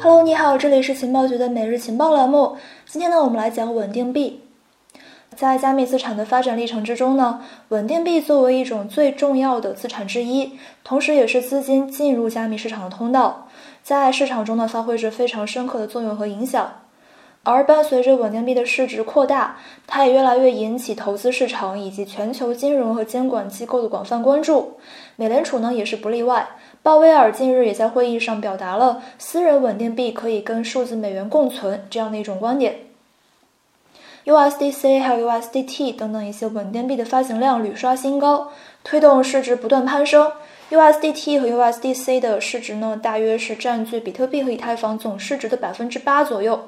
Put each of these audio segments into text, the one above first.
Hello，你好，这里是情报局的每日情报栏目。今天呢，我们来讲稳定币。在加密资产的发展历程之中呢，稳定币作为一种最重要的资产之一，同时也是资金进入加密市场的通道，在市场中呢，发挥着非常深刻的作用和影响。而伴随着稳定币的市值扩大，它也越来越引起投资市场以及全球金融和监管机构的广泛关注。美联储呢也是不例外。鲍威尔近日也在会议上表达了私人稳定币可以跟数字美元共存这样的一种观点。USDC 还有 USDT 等等一些稳定币的发行量屡刷新高，推动市值不断攀升。USDT 和 USDC 的市值呢，大约是占据比特币和以太坊总市值的百分之八左右。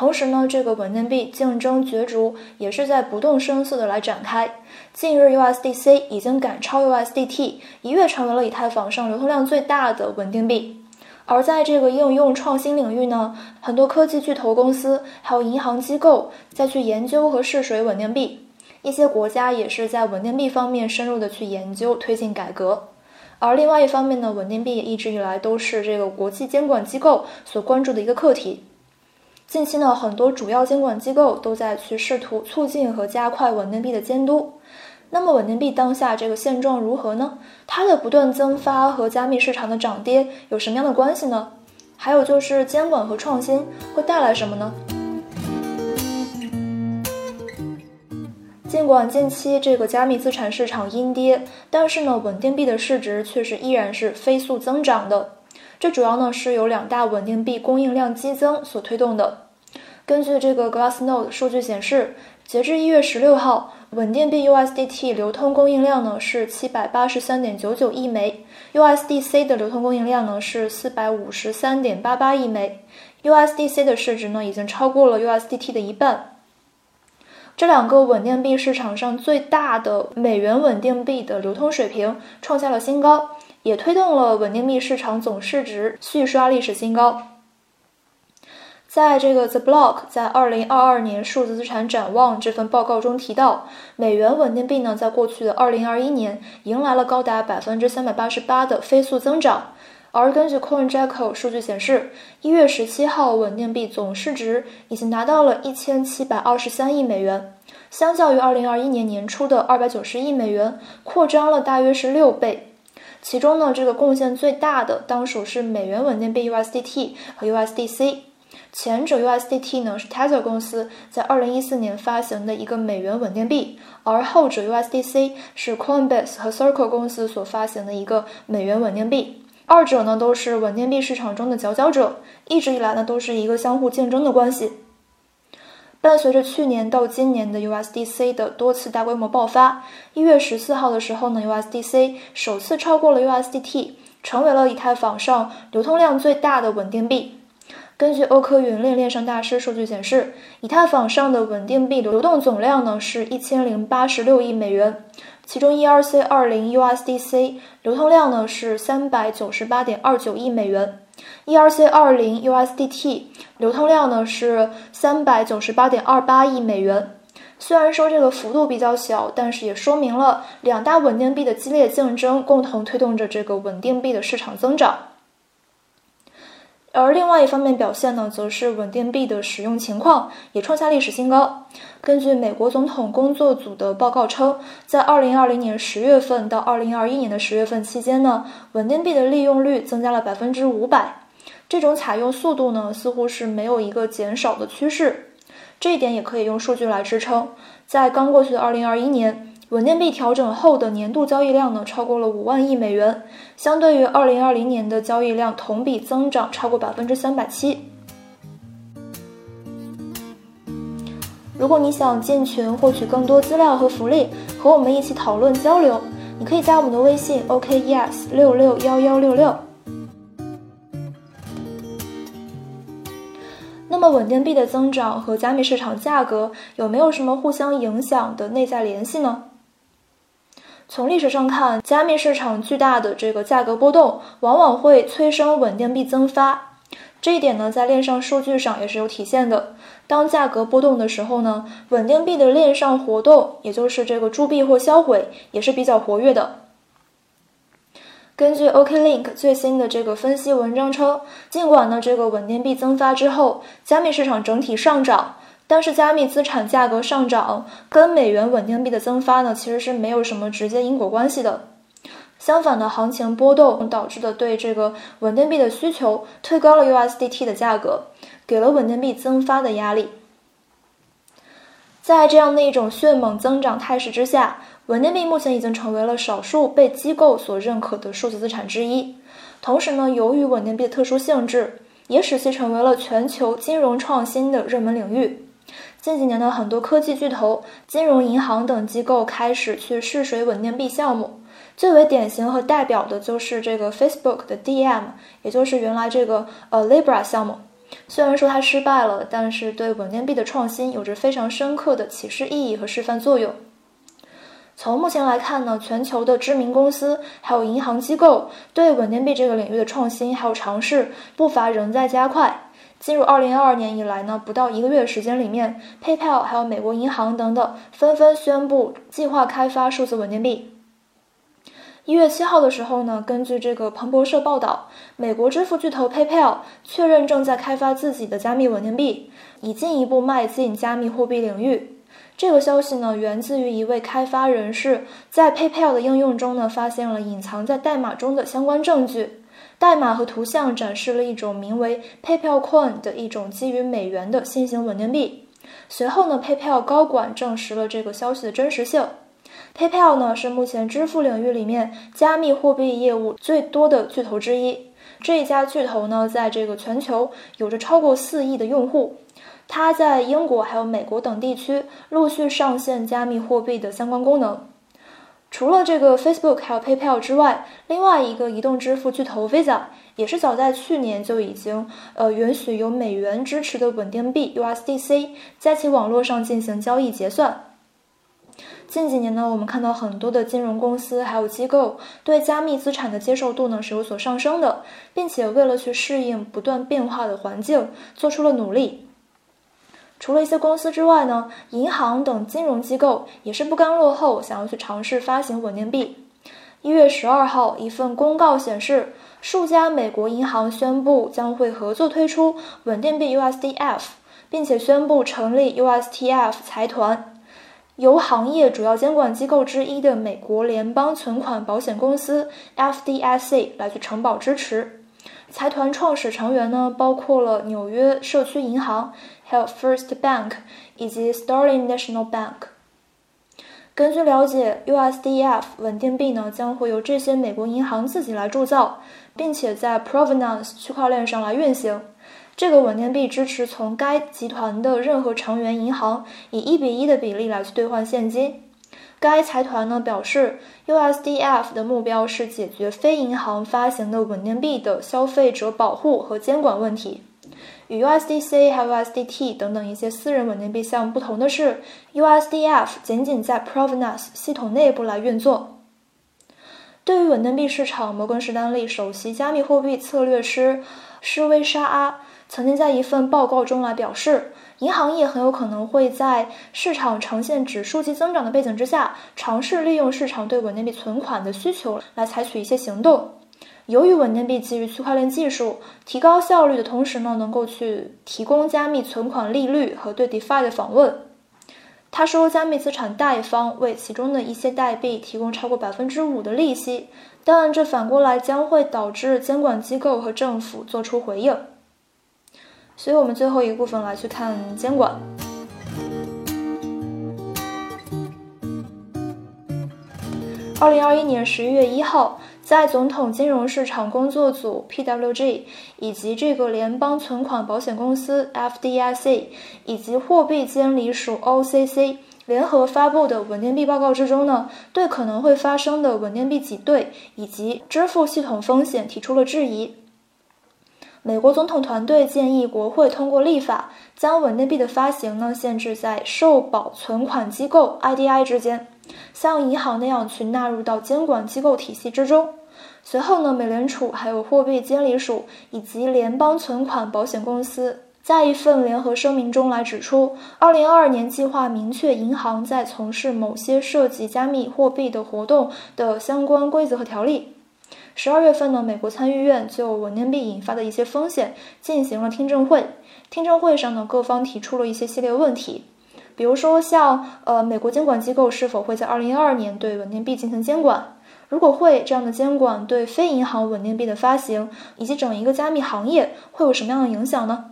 同时呢，这个稳定币竞争角逐也是在不动声色的来展开。近日，USDC 已经赶超 USDT，一跃成为了以太坊上流通量最大的稳定币。而在这个应用创新领域呢，很多科技巨头公司还有银行机构在去研究和试水稳定币。一些国家也是在稳定币方面深入的去研究推进改革。而另外一方面呢，稳定币也一直以来都是这个国际监管机构所关注的一个课题。近期呢，很多主要监管机构都在去试图促进和加快稳定币的监督。那么，稳定币当下这个现状如何呢？它的不断增发和加密市场的涨跌有什么样的关系呢？还有就是监管和创新会带来什么呢？尽管近期这个加密资产市场阴跌，但是呢，稳定币的市值却是依然是飞速增长的。这主要呢是由两大稳定币供应量激增所推动的。根据这个 Glassnode 数据显示，截至一月十六号，稳定币 USDT 流通供应量呢是七百八十三点九九亿枚，USDC 的流通供应量呢是四百五十三点八八亿枚，USDC 的市值呢已经超过了 USDT 的一半。这两个稳定币市场上最大的美元稳定币的流通水平创下了新高。也推动了稳定币市场总市值续刷历史新高。在这个 The Block 在二零二二年数字资产展望这份报告中提到，美元稳定币呢，在过去的二零二一年迎来了高达百分之三百八十八的飞速增长。而根据 CoinJekyll 数据显示，一月十七号稳定币总市值已经达到了一千七百二十三亿美元，相较于二零二一年年初的二百九十亿美元，扩张了大约是六倍。其中呢，这个贡献最大的当属是美元稳定币 USDT 和 USDC。前者 USDT 呢是 Tether 公司在二零一四年发行的一个美元稳定币，而后者 USDC 是 Coinbase 和 Circle 公司所发行的一个美元稳定币。二者呢都是稳定币市场中的佼佼者，一直以来呢都是一个相互竞争的关系。伴随着去年到今年的 USDC 的多次大规模爆发，一月十四号的时候呢，USDC 首次超过了 USDT，成为了以太坊上流通量最大的稳定币。根据欧科云链链上大师数据显示，以太坊上的稳定币流动总量呢是一千零八十六亿美元，其中 ERC 二零 USDC 流通量呢是三百九十八点二九亿美元。ERC 二零 USDT 流通量呢是三百九十八点二八亿美元。虽然说这个幅度比较小，但是也说明了两大稳定币的激烈竞争，共同推动着这个稳定币的市场增长。而另外一方面表现呢，则是稳定币的使用情况也创下历史新高。根据美国总统工作组的报告称，在二零二零年十月份到二零二一年的十月份期间呢，稳定币的利用率增加了百分之五百。这种采用速度呢，似乎是没有一个减少的趋势。这一点也可以用数据来支撑。在刚过去的二零二一年。稳定币调整后的年度交易量呢，超过了五万亿美元，相对于二零二零年的交易量同比增长超过百分之三百七。如果你想进群获取更多资料和福利，和我们一起讨论交流，你可以加我们的微信 OKES 六六幺幺六六。那么，稳定币的增长和加密市场价格有没有什么互相影响的内在联系呢？从历史上看，加密市场巨大的这个价格波动，往往会催生稳定币增发。这一点呢，在链上数据上也是有体现的。当价格波动的时候呢，稳定币的链上活动，也就是这个铸币或销毁，也是比较活跃的。根据 OKLink 最新的这个分析文章称，尽管呢这个稳定币增发之后，加密市场整体上涨，但是加密资产价格上涨跟美元稳定币的增发呢其实是没有什么直接因果关系的。相反的，行情波动导致的对这个稳定币的需求推高了 USDT 的价格，给了稳定币增发的压力。在这样的一种迅猛增长态势之下。稳定币目前已经成为了少数被机构所认可的数字资产之一。同时呢，由于稳定币的特殊性质，也使其成为了全球金融创新的热门领域。近几年的很多科技巨头、金融银行等机构开始去试水稳定币项目。最为典型和代表的就是这个 Facebook 的 DM，也就是原来这个呃 Libra 项目。虽然说它失败了，但是对稳定币的创新有着非常深刻的启示意义和示范作用。从目前来看呢，全球的知名公司还有银行机构对稳定币这个领域的创新还有尝试步伐仍在加快。进入二零二二年以来呢，不到一个月的时间里面，PayPal 还有美国银行等等纷纷宣布计划开发数字稳定币。一月七号的时候呢，根据这个彭博社报道，美国支付巨头 PayPal 确认正在开发自己的加密稳定币，以进一步迈进加密货币领域。这个消息呢，源自于一位开发人士在 PayPal 的应用中呢，发现了隐藏在代码中的相关证据。代码和图像展示了一种名为 PayPal Coin 的一种基于美元的新型稳定币。随后呢，PayPal 高管证实了这个消息的真实性。PayPal 呢，是目前支付领域里面加密货币业务最多的巨头之一。这一家巨头呢，在这个全球有着超过四亿的用户。它在英国还有美国等地区陆续上线加密货币的相关功能。除了这个 Facebook 还有 PayPal 之外，另外一个移动支付巨头 Visa 也是早在去年就已经呃允许由美元支持的稳定币 USDC 在其网络上进行交易结算。近几年呢，我们看到很多的金融公司还有机构对加密资产的接受度呢是有所上升的，并且为了去适应不断变化的环境，做出了努力。除了一些公司之外呢，银行等金融机构也是不甘落后，想要去尝试发行稳定币。一月十二号，一份公告显示，数家美国银行宣布将会合作推出稳定币 USDF，并且宣布成立 USTF 财团，由行业主要监管机构之一的美国联邦存款保险公司 FDIC 来去承保支持。财团创始成员呢，包括了纽约社区银行、还有 First Bank 以及 Sterling National Bank。根据了解，USDF 稳定币呢将会由这些美国银行自己来铸造，并且在 Provenance 区块链上来运行。这个稳定币支持从该集团的任何成员银行以一比一的比例来去兑换现金。该财团呢表示，USDF 的目标是解决非银行发行的稳定币的消费者保护和监管问题。与 USDC 还有 USDT 等等一些私人稳定币项目不同的是，USDF 仅仅在 Provenance 系统内部来运作。对于稳定币市场，摩根士丹利首席加密货币策略师施威沙阿曾经在一份报告中来表示。银行业很有可能会在市场呈现指数级增长的背景之下，尝试利用市场对稳定币存款的需求来采取一些行动。由于稳定币基于区块链技术，提高效率的同时呢，能够去提供加密存款利率和对 DeFi 的访问。他说，加密资产贷方为其中的一些代币提供超过百分之五的利息，但这反过来将会导致监管机构和政府做出回应。所以我们最后一部分来去看监管。二零二一年十一月一号，在总统金融市场工作组 （PWG） 以及这个联邦存款保险公司 （FDIC） 以及货币监理署 （OCC） 联合发布的稳定币报告之中呢，对可能会发生的稳定币挤兑以及支付系统风险提出了质疑。美国总统团队建议国会通过立法，将稳定币的发行呢限制在受保存款机构 （IDI） 之间，像银行那样去纳入到监管机构体系之中。随后呢，美联储、还有货币监理署以及联邦存款保险公司在一份联合声明中来指出，2022年计划明确银行在从事某些涉及加密货币的活动的相关规则和条例。十二月份呢，美国参议院就稳定币引发的一些风险进行了听证会。听证会上呢，各方提出了一些系列问题，比如说像呃，美国监管机构是否会在二零一二年对稳定币进行监管？如果会，这样的监管对非银行稳定币的发行以及整一个加密行业会有什么样的影响呢？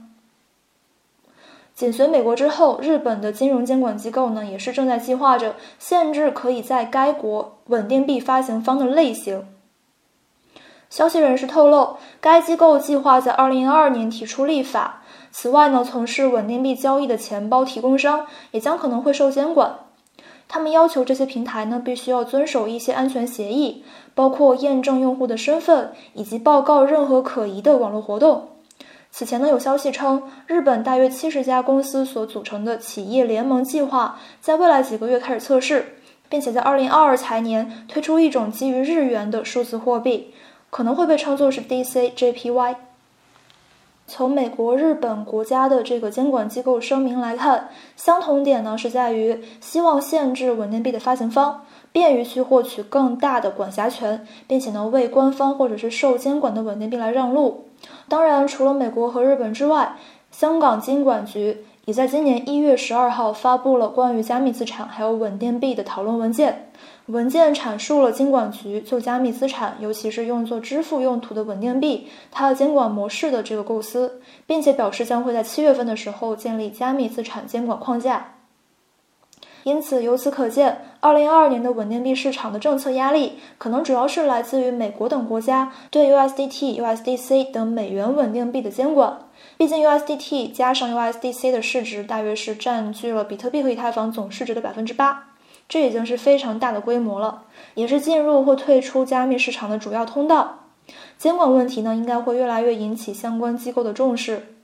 紧随美国之后，日本的金融监管机构呢，也是正在计划着限制可以在该国稳定币发行方的类型。消息人士透露，该机构计划在二零二二年提出立法。此外呢，从事稳定币交易的钱包提供商也将可能会受监管。他们要求这些平台呢，必须要遵守一些安全协议，包括验证用户的身份以及报告任何可疑的网络活动。此前呢，有消息称，日本大约七十家公司所组成的企业联盟计划在未来几个月开始测试，并且在二零二二财年推出一种基于日元的数字货币，可能会被称作是 DCJPY。从美国、日本国家的这个监管机构声明来看，相同点呢是在于希望限制稳定币的发行方，便于去获取更大的管辖权，并且呢为官方或者是受监管的稳定币来让路。当然，除了美国和日本之外，香港金管局已在今年一月十二号发布了关于加密资产还有稳定币的讨论文件。文件阐述了金管局就加密资产，尤其是用作支付用途的稳定币，它的监管模式的这个构思，并且表示将会在七月份的时候建立加密资产监管框架。因此，由此可见，二零二二年的稳定币市场的政策压力可能主要是来自于美国等国家对 USDT、USDC 等美元稳定币的监管。毕竟，USDT 加上 USDC 的市值大约是占据了比特币和以太坊总市值的百分之八，这已经是非常大的规模了，也是进入或退出加密市场的主要通道。监管问题呢，应该会越来越引起相关机构的重视。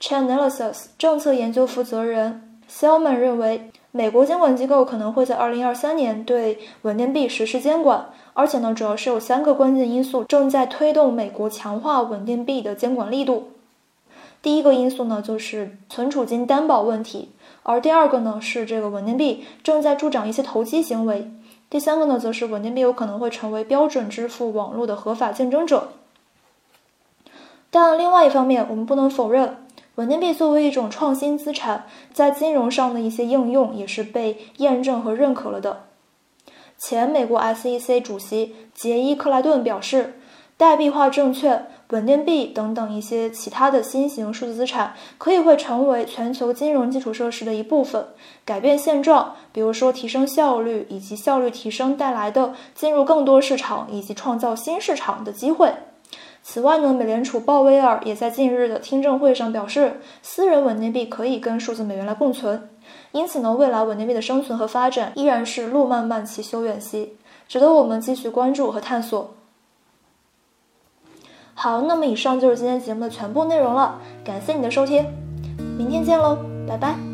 Chainalysis 政策研究负责人 Selman 认为。美国监管机构可能会在二零二三年对稳定币实施监管，而且呢，主要是有三个关键因素正在推动美国强化稳定币的监管力度。第一个因素呢，就是存储金担保问题，而第二个呢，是这个稳定币正在助长一些投机行为，第三个呢，则是稳定币有可能会成为标准支付网络的合法竞争者。但另外一方面，我们不能否认。稳定币作为一种创新资产，在金融上的一些应用也是被验证和认可了的。前美国 SEC 主席杰伊·克莱顿表示，代币化证券、稳定币等等一些其他的新型数字资产，可以会成为全球金融基础设施的一部分，改变现状。比如说，提升效率以及效率提升带来的进入更多市场以及创造新市场的机会。此外呢，美联储鲍威尔也在近日的听证会上表示，私人稳定币可以跟数字美元来共存。因此呢，未来稳定币的生存和发展依然是路漫漫其修远兮，值得我们继续关注和探索。好，那么以上就是今天节目的全部内容了，感谢你的收听，明天见喽，拜拜。